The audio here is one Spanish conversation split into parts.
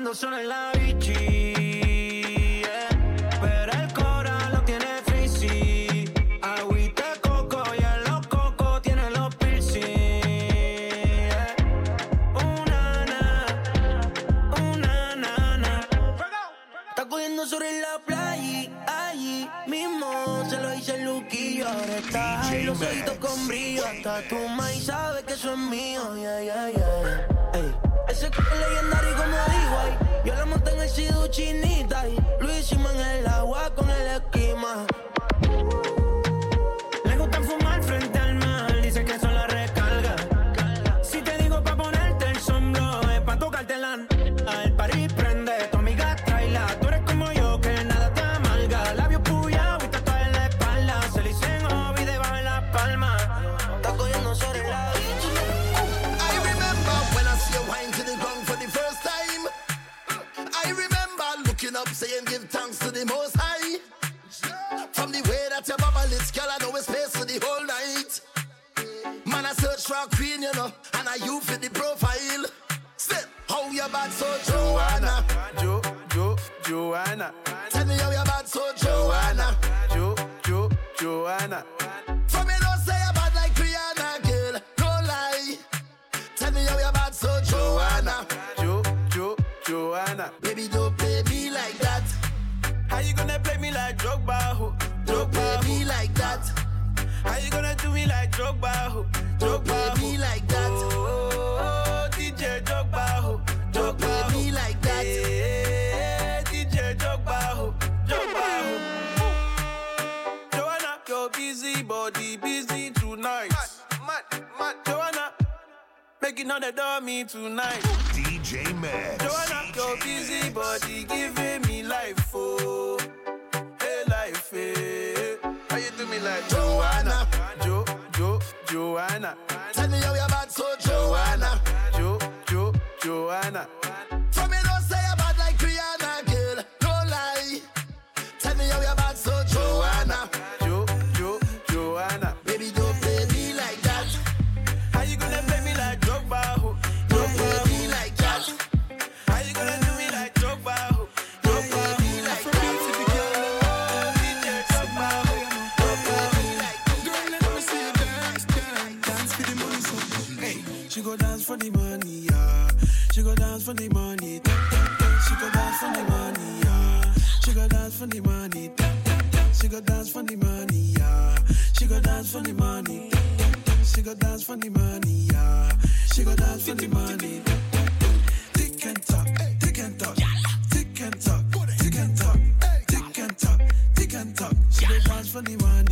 andando en la beachie, pero el coral lo tiene fricci, agüita coco y a los cocos tienen los piscis, eh. una nana, una nana, está cayendo sobre la playa allí mismo. Se lo dice Luke y yo de los ojitos con brillo. Hasta tu maíz sabe que eso es mío, ese club legendario sido chinita y lo en el agua con el DJ Drogba, ho, Drogba, ho. like that. Oh, DJ Drogba, ho, Drogba, ho. like that. Hey, DJ Drogba, ho, Drogba, ho. Joanna, your busy body busy tonight. Mad, mad, mad. Joanna, making all the dummy tonight. DJ Max. Joanna, your busy body giving me life, oh. Hey, life, hey. How you do me like Joanna? Joanna. Joanna. Tell me how you're bad, so Joanna. Jo, Jo, Joanna. She go dance for the money, yeah. She go dance for the money, tap tap tap. She go dance for the money, yeah. She go dance for the money, tap tap tap. She go dance for the money, yeah. She go dance for the money, tap tap tap. She go dance for the money, yeah. She go dance for the money. Tick and tock, tick and tock, tick and tock, tick and tock, tick and tock, tick and tock. She go dance for the money.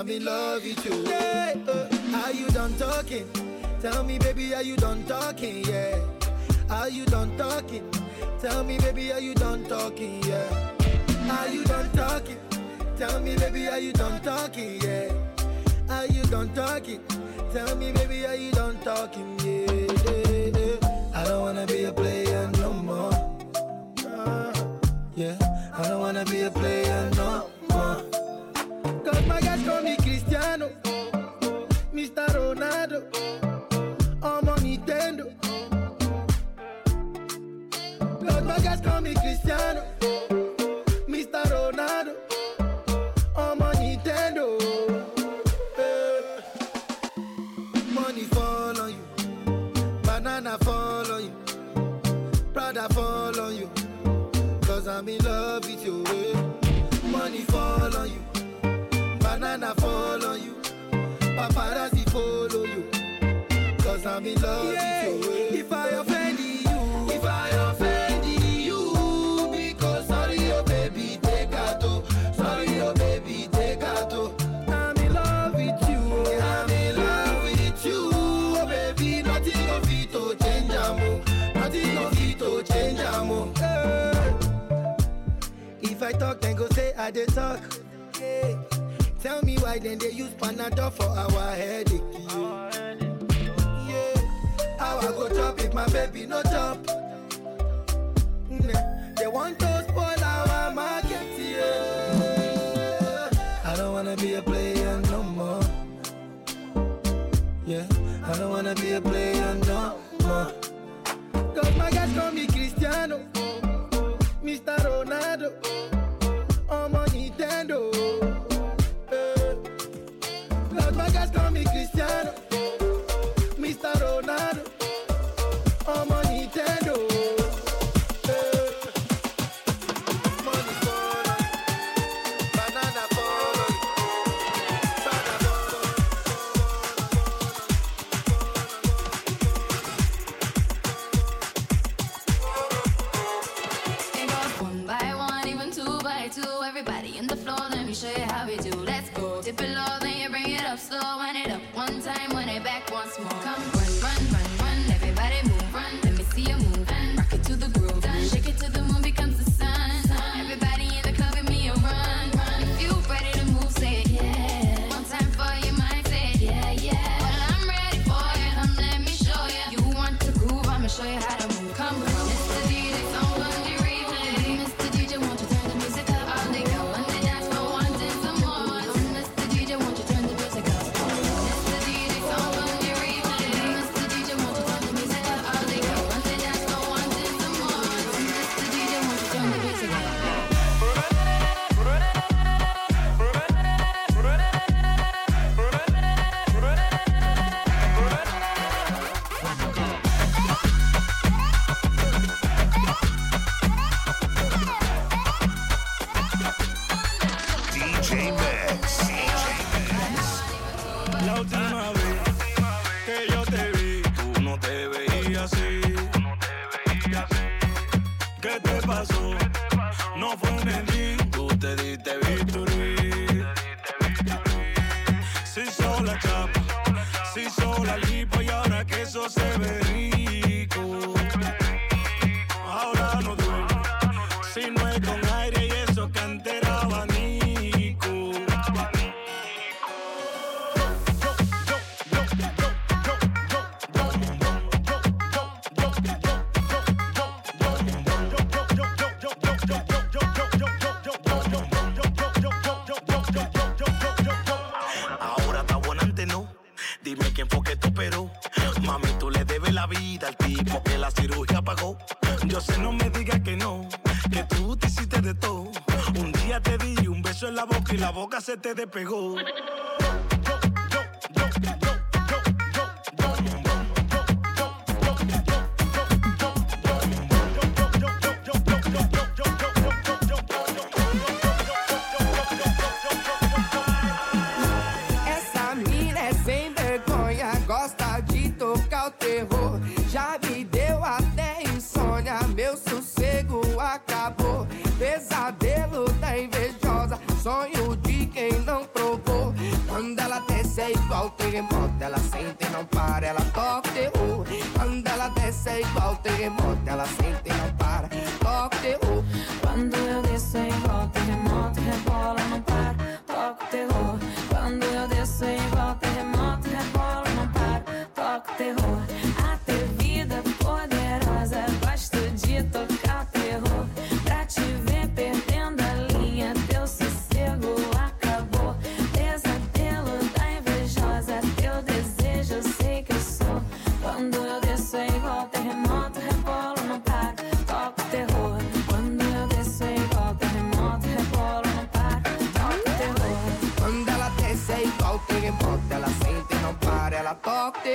I'm in love with you. Yeah, uh, are you done talking? Tell me, baby, are you done talking? Yeah. Are you done talking? Tell me, baby, are you done talking? Yeah. Are you done talking? Tell me, baby, are you done talking? Yeah. Are you done talking? Tell me, baby, are you done talking? Yeah. yeah, yeah. I don't wanna be a player no more. Yeah. I don't wanna be a player. Mr. Ronaldo. I'm on Nintendo. Los Vegas call me Cristiano. Mr. Ronaldo. I'm Nintendo. Eh. Money fall on you. Banana fall on you. Prada fall on you. I'm in love. paparazzi follow you. Cause I'm in love yeah. with you. If I offend you, if I offend you, because sorry, oh baby, take out. Sorry, oh baby, take out. I'm in love with you. I'm in love with you. Oh baby, nothing of it to change a move. Nothing of it to change a move. If I talk, then go say I did talk tell me why then they use Panadol for our headache. Yeah, how I go chop if my baby no chop? Mm-hmm. They want to spoil our market. Yeah, I don't wanna be a player no more. Yeah, I don't wanna be a player no more. Cause my guys call me Cristiano, Mr. Ronaldo. Oh my la boca se te despegó. che botte, la sente non pare, la cotte, uh, manda la testa e botte che botte, la sente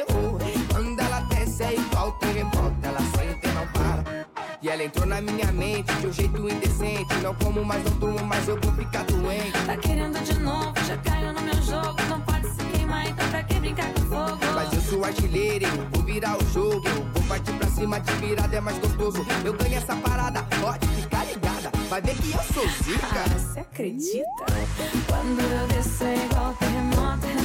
BO. Anda, ela desce, é igual terremoto. Ela senta e não para. E ela entrou na minha mente de um jeito indecente. Não como mais, não durmo mais, eu vou ficar doente. Tá querendo de novo, já caiu no meu jogo. Não pode se queimar, então pra que brincar com fogo? Mas eu sou artilheiro, hein? vou virar o jogo. Vou partir pra cima de virada, é mais gostoso. Eu ganho essa parada, pode ficar ligada. Vai ver que eu sou zica. Ah, você acredita? Quando eu desço é igual terremoto.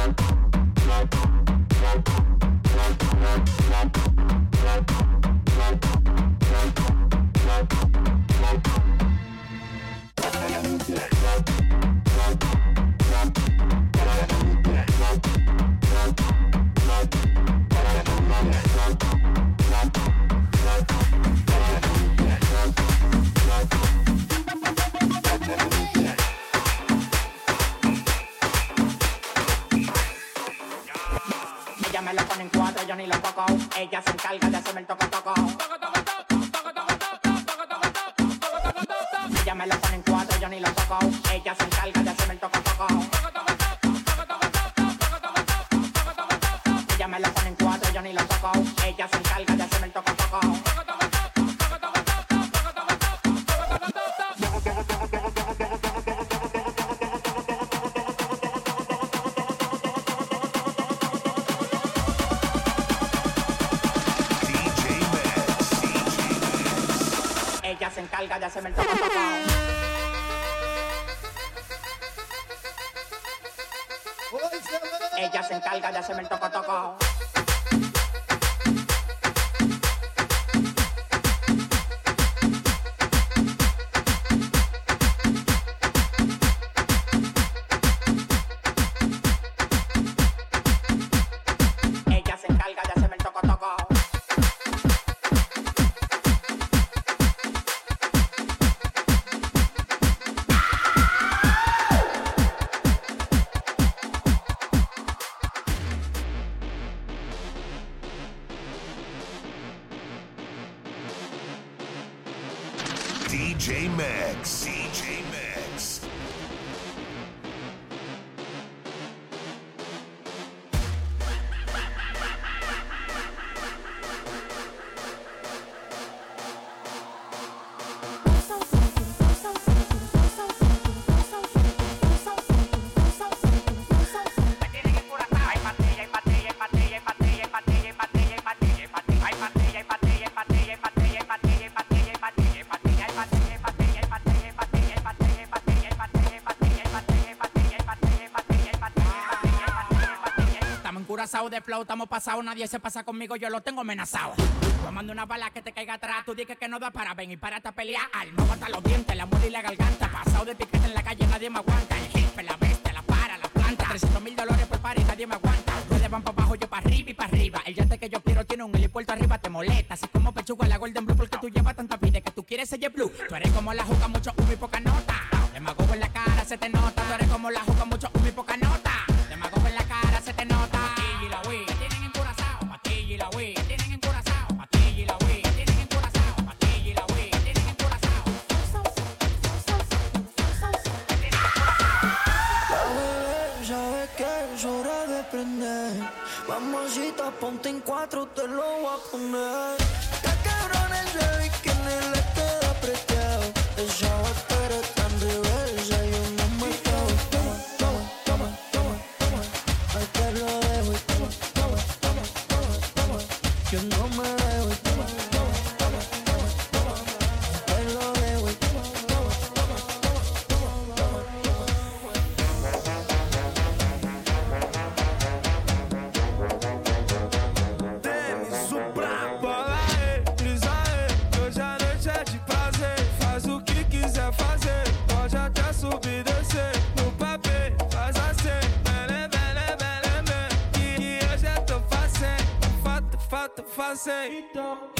Ella me la pone en cuatro, yo ni lo toco. Ella se encarga Encarga de hacerme el toco toco. De flow, estamos pasados, nadie se pasa conmigo, yo lo tengo amenazado. Yo mando una bala que te caiga atrás, tú dices que no da para ven y para a pelear. Alma hasta los dientes, la muela y la garganta. Pasado de piquete en la calle, nadie me aguanta. El jefe, la bestia, la para, la planta. 300 mil dólares por par nadie me aguanta. Ustedes van para abajo, yo para arriba y para arriba. El yate que yo quiero tiene un helipuerto arriba, te molesta. Así como pechuga la Golden Blue, porque tú llevas tanta vida que tú quieres ser blue. Tú eres como la juca, mucho humo y poca nota. Demagogo en la cara, se te nota. Tú eres como la juca, mucho humo y poca nota. Prender. Mamacita, ponte en cuatro, te lo voy a poner. Está cabrón ese bikini, le queda apretado. dancing.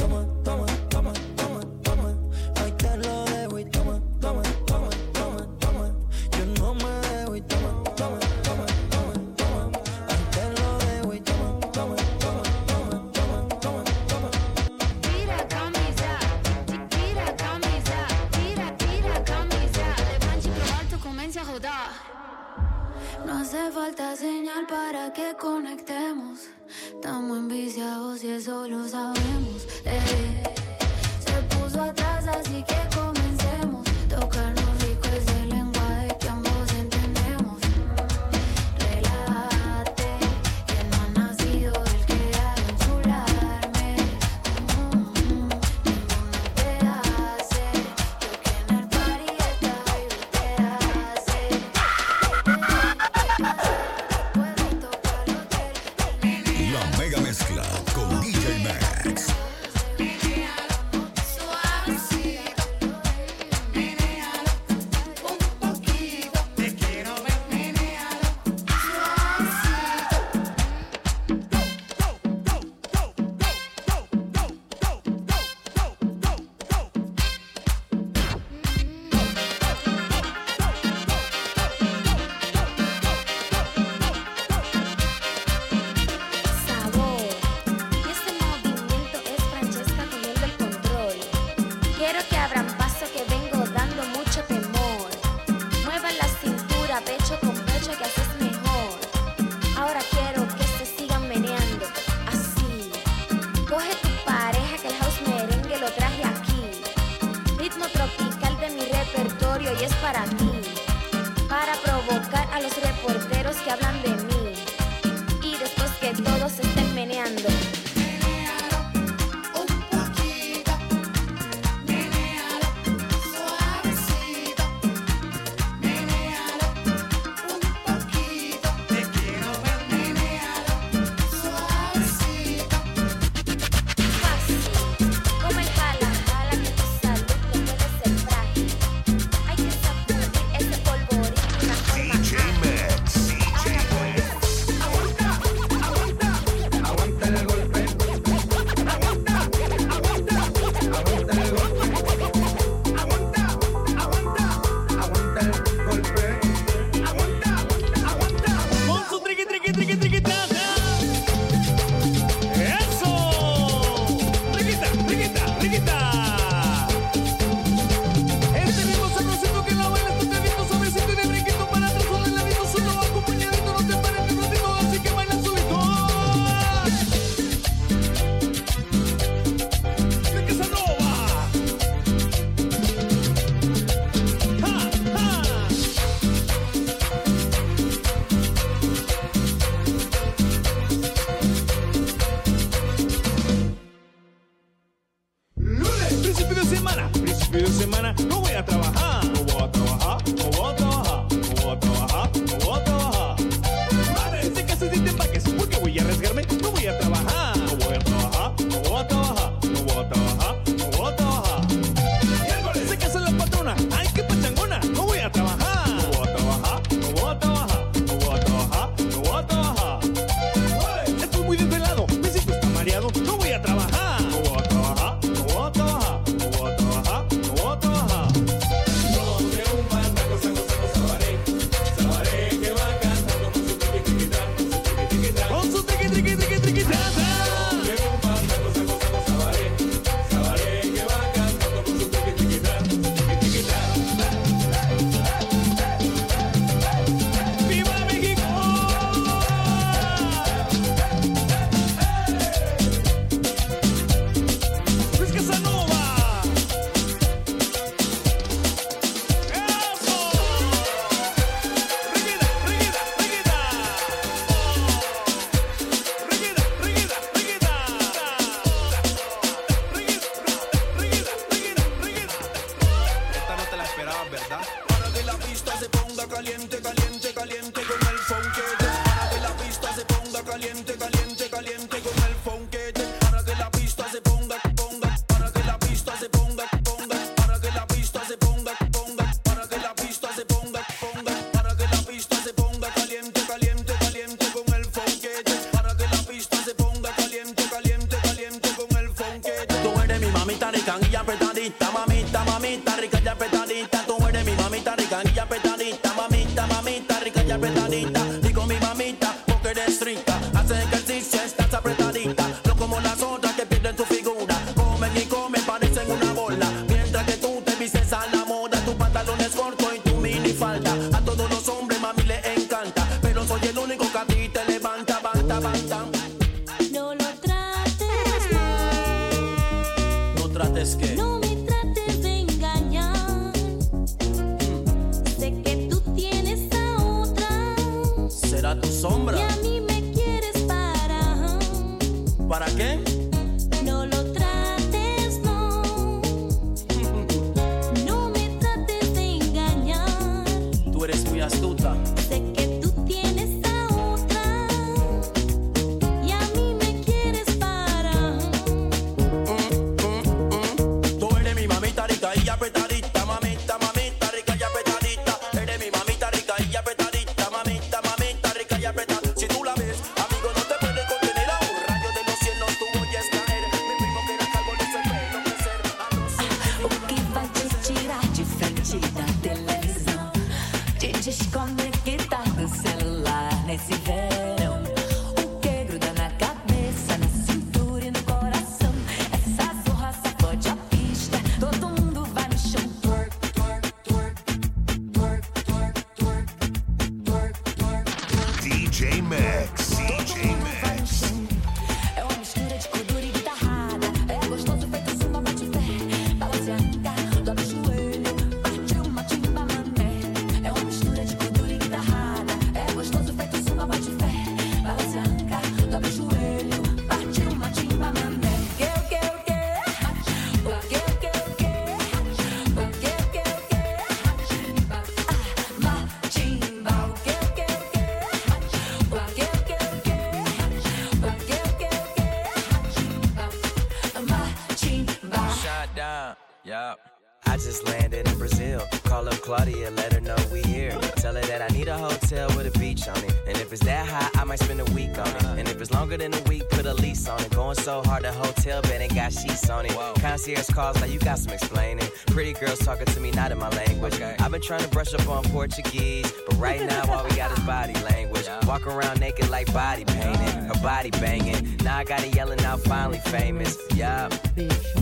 hotel bed and got sheets on it. Whoa. Concierge calls, like you got some explaining. Pretty girls talking to me, not in my language. Okay. I've been trying to brush up on Portuguese, but right now all we got is body language. Yeah. Walk around naked like body painting, her body banging. Now I got it yelling out, finally famous. Yup. Yeah.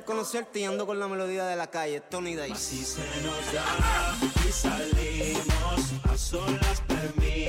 Placer conocerte y ando con la melodía de la calle, Tony Day. Así se nos da y salimos a solas, permítame.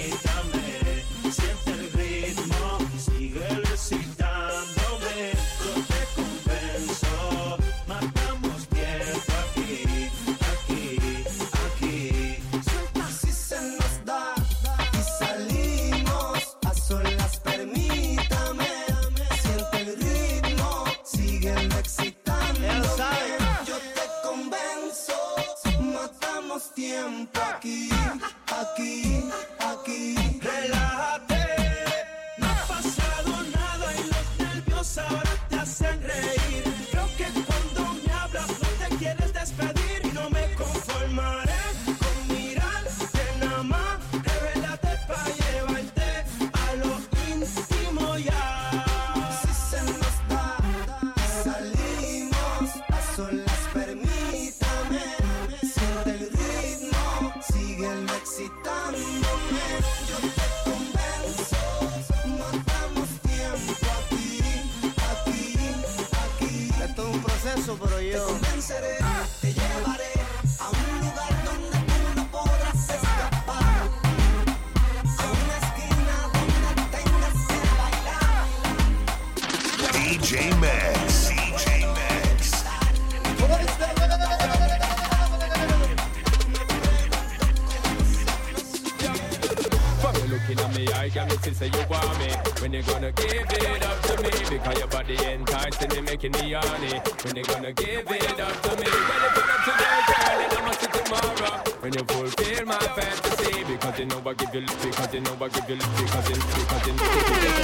Making me horny. When you gonna give it up to me? Well, if you're not today, girl, then I must see tomorrow. When you fulfill my fantasy, because you know I give you, because you know I give you, because you, because you, because you know I give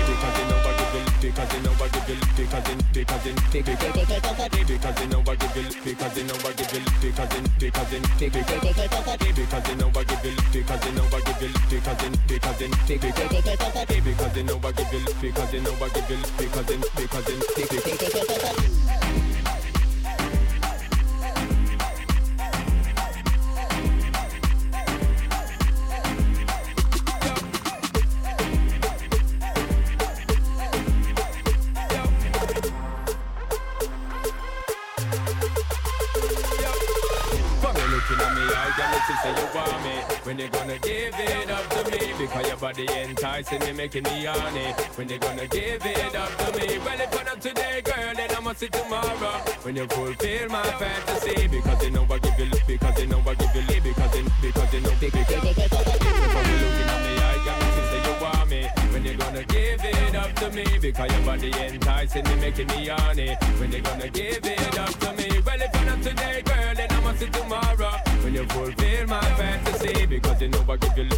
you, because you know I give you, because you, because you, because you know I give you, because you know I give you, because you, because you, because you know I give you, because you know I give you, because you, because you, because you know I give you because then nobody give you because then because then. Making me horny. When you gonna give it up to me? Well, if not today, girl, then I must see tomorrow. When you fulfill my fantasy, because you know I give you, because you know I give you, because you, because you know, because from you looking at me, I listen say you want me. When you gonna give it up to me? Because your body enticing me, making me horny. When you gonna give it up to me? Well, if not today, girl, then I must see tomorrow. When you fulfill my fantasy, because you know I give you,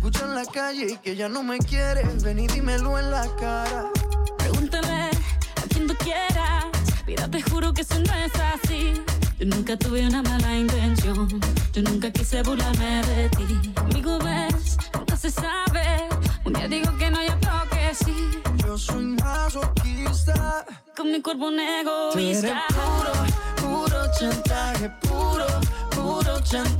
escucha en la calle y que ya no me quieres, ven y dímelo en la cara. Pregúntame a quien tú quieras, mira, te juro que eso no es así. Yo nunca tuve una mala intención, yo nunca quise burlarme de ti. Amigo, ves, nunca se sabe. Un día digo que no, yo creo que sí. Yo soy masoquista, con mi cuerpo un egoísta. Tú eres puro, puro chantaje, puro, puro chantaje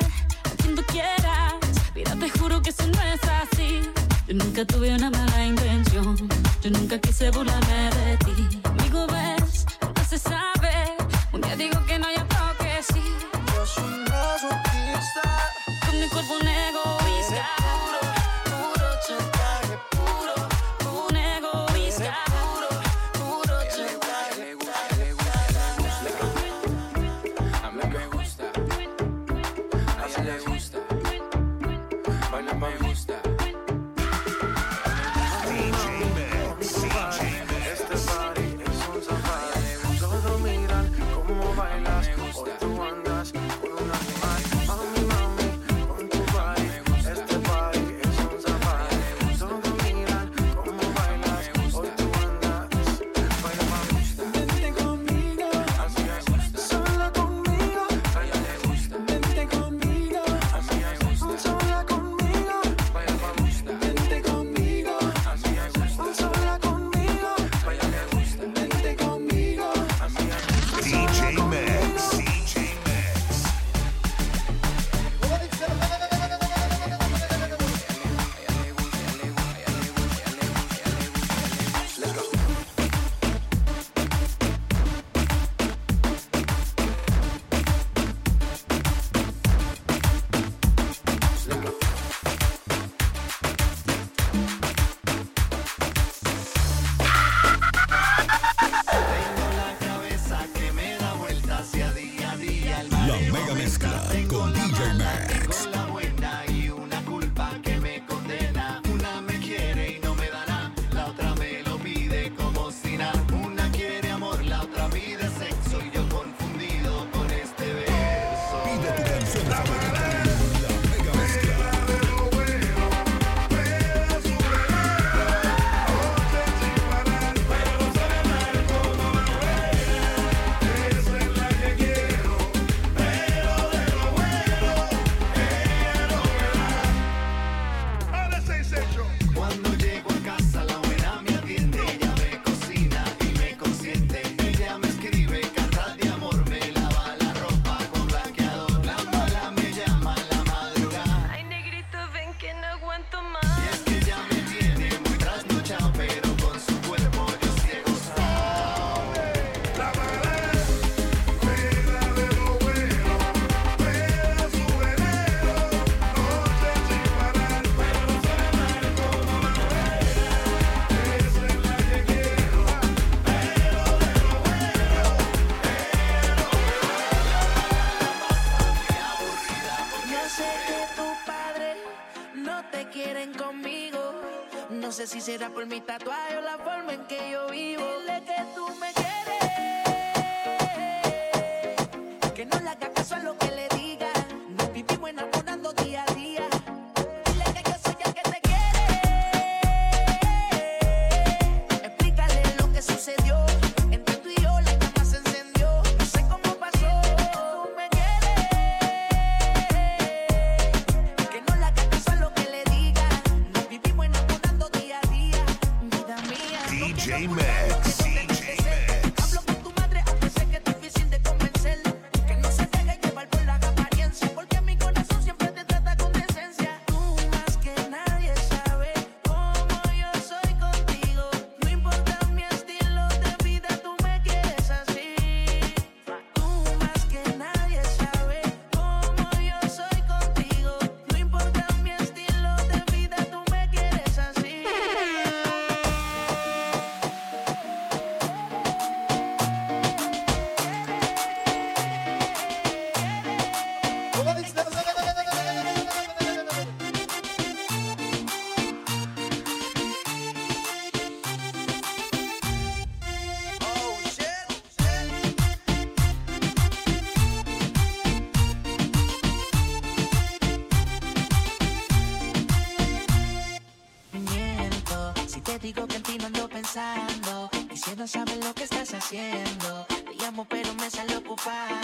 quieras. Mira, te juro que eso no es así. Yo nunca tuve una mala intención. Yo nunca quise burlarme de ti. Amigo, ves, no se sabe. Un día digo que no, ya creo que sí. Yo soy una Con mi cuerpo negro. Será por mi tatuaje o la forma en que yo vivo. pensando. Y si no sabes lo que estás haciendo, te llamo pero me sale ocupado.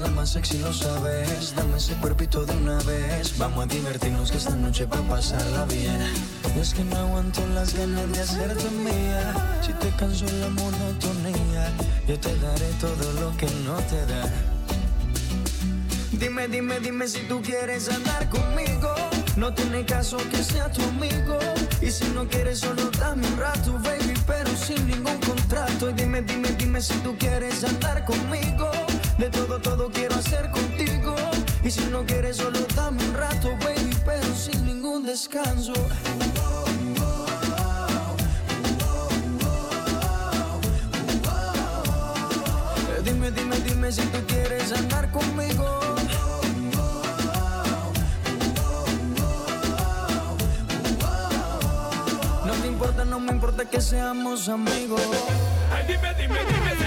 la más sexy lo sabes. Dame ese cuerpito de una vez. Vamos a divertirnos que esta noche va a pasarla bien. Es que no aguanto las ganas de hacerte mía. Si te canso la monotonía, yo te daré todo lo que no te da. Dime, dime, dime si tú quieres andar conmigo. No tiene caso que sea tu amigo. Y si no quieres, solo dame un rato, baby, pero sin ningún contrato. Y dime, dime, dime si tú quieres andar conmigo. De todo, todo quiero hacer contigo. Y si no quieres, solo dame un rato, baby, pero sin ningún descanso. Dime, dime, dime si tú quieres andar conmigo. No me importa, no me importa que seamos amigos. Ay, dime, dime, dime.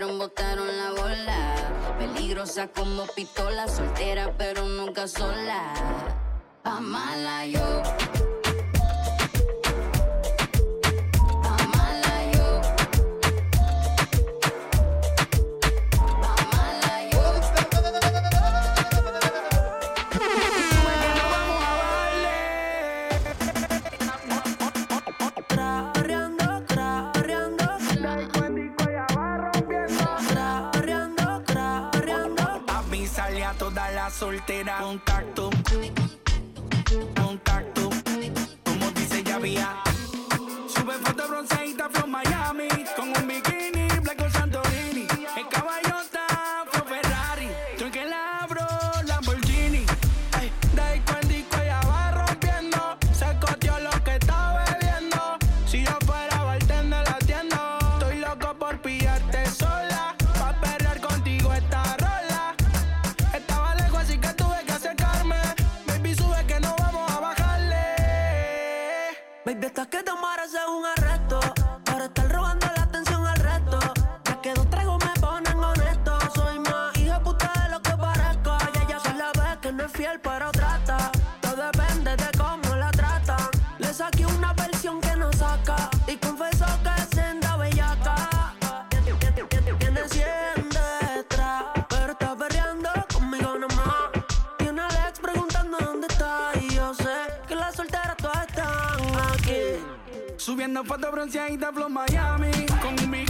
botaron la bola. Peligrosa como pistola, soltera pero nunca sola. fiel, pero trata. Todo depende de cómo la tratan. Le saqué una versión que no saca y confesó que es senda bellaca. Tiene 100 detrás, pero está perreando conmigo nomás. Tiene Alex preguntando dónde está y yo sé que las solteras todas están aquí. Subiendo fotos bronceaditas, flow Miami con mi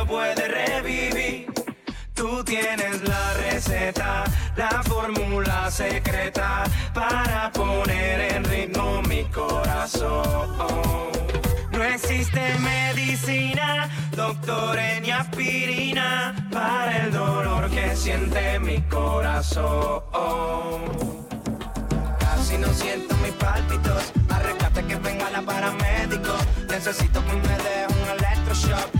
lo puede revivir. Tú tienes la receta, la fórmula secreta para poner en ritmo mi corazón. No existe medicina, doctor ni aspirina para el dolor que siente mi corazón. Casi no siento mis pálpitos, al que venga la paramédico. Necesito que me dé un electroshock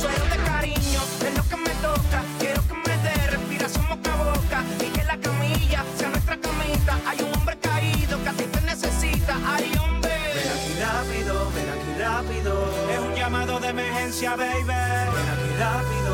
Consuelo de cariño, es lo que me toca. Quiero que me dé respiración boca a boca. Y que la camilla sea nuestra camita. Hay un hombre caído que a ti te necesita. Ay, hombre. Ven aquí rápido, ven aquí rápido. Es un llamado de emergencia, baby. Ven aquí rápido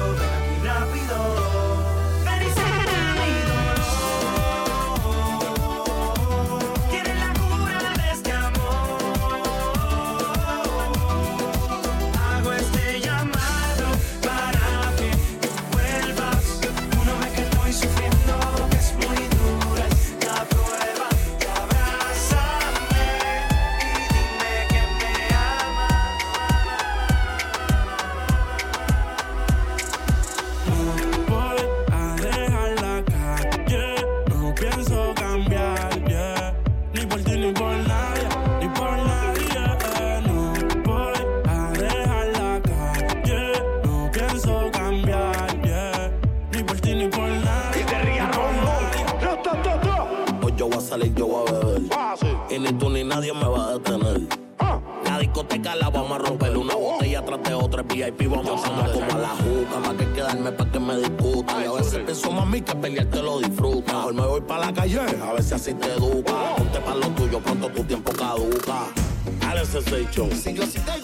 VIP vamos a andar como a la juca. Más que quedarme pa' que me discuta. Y a veces pienso, mami, que pelear te lo disfruta. Mejor me voy pa' la calle, a ver si así te educa. Ponte pa' lo tuyo, pronto tu tiempo caduca. Dale ese show. Si yo sí te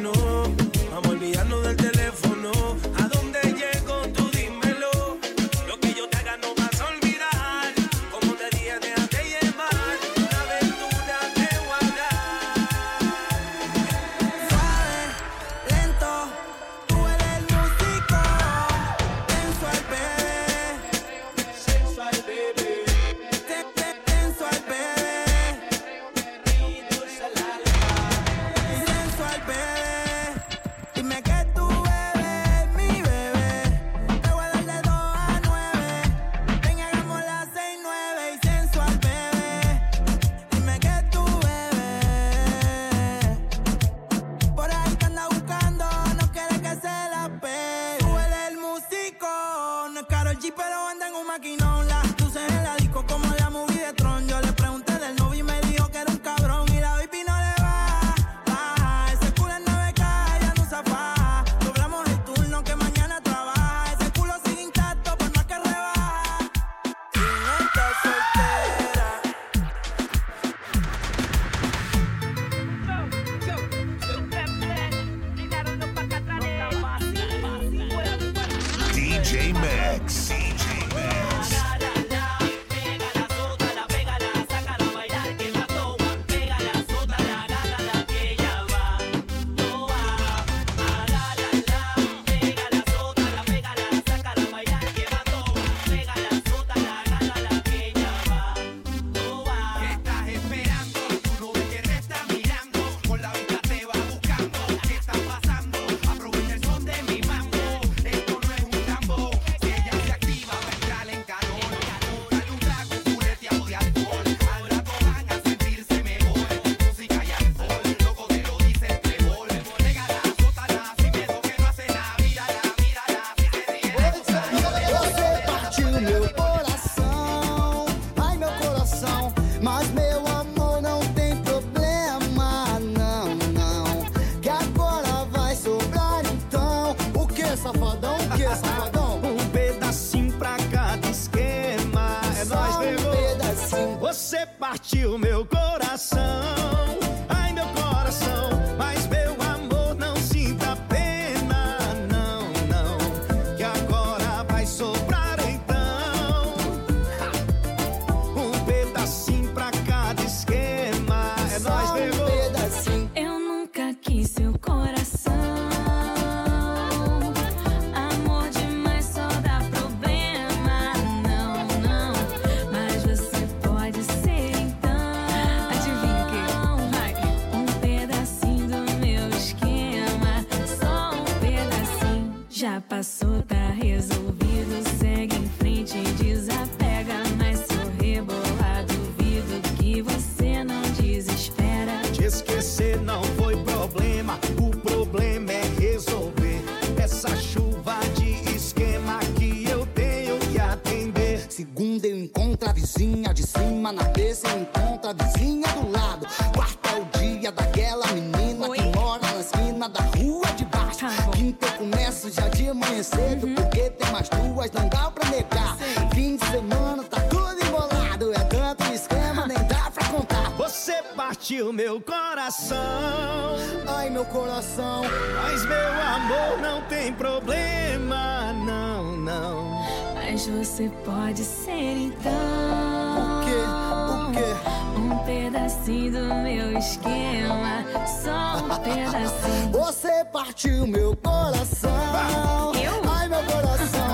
o meu coração. meu coração. Ai, meu coração. Mas meu amor não tem problema, não, não. Mas você pode ser então. O quê? O quê? Um pedacinho do meu esquema. Só um pedacinho. você partiu meu coração. Eu? Ai, meu coração.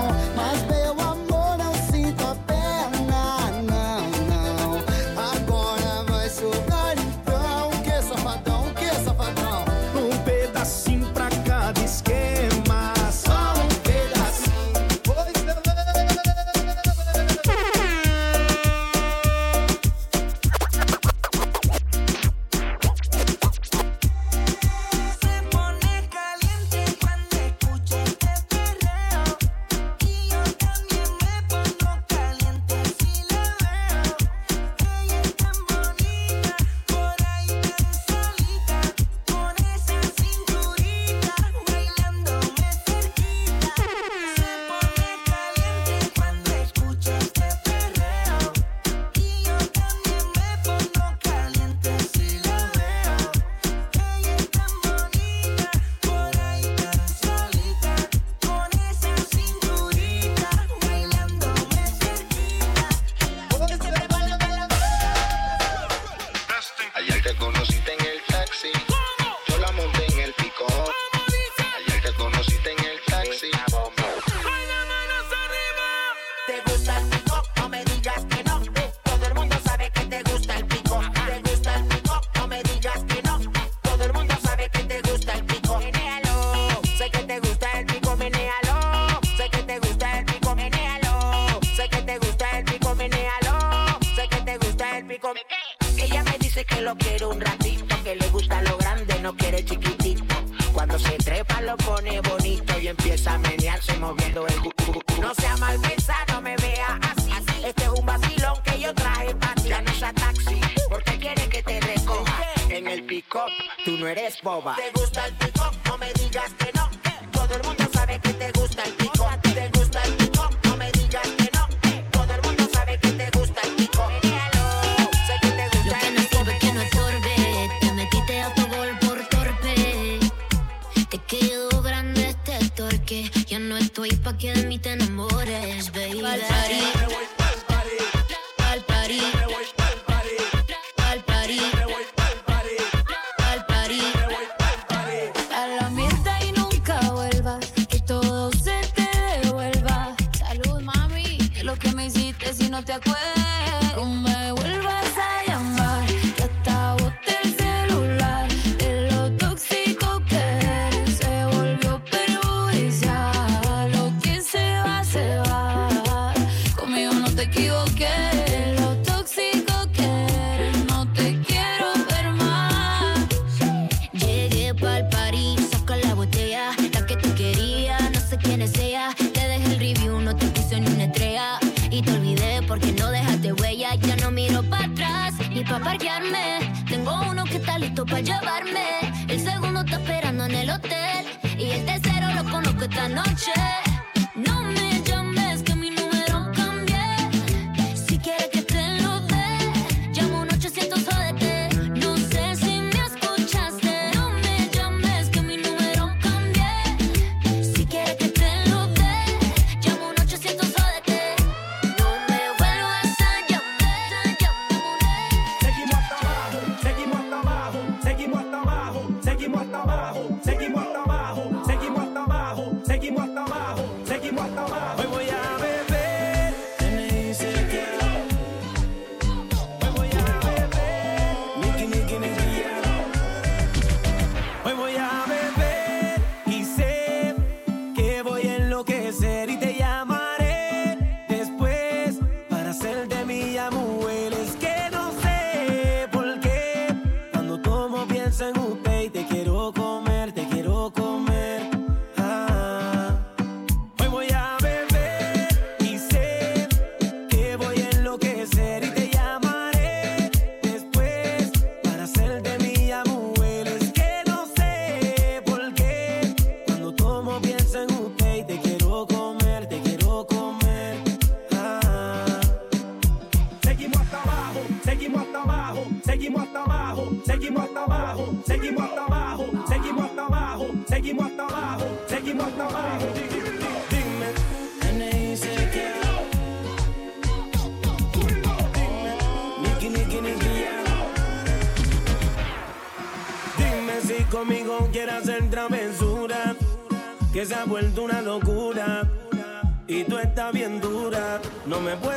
Bien dura, no me puedo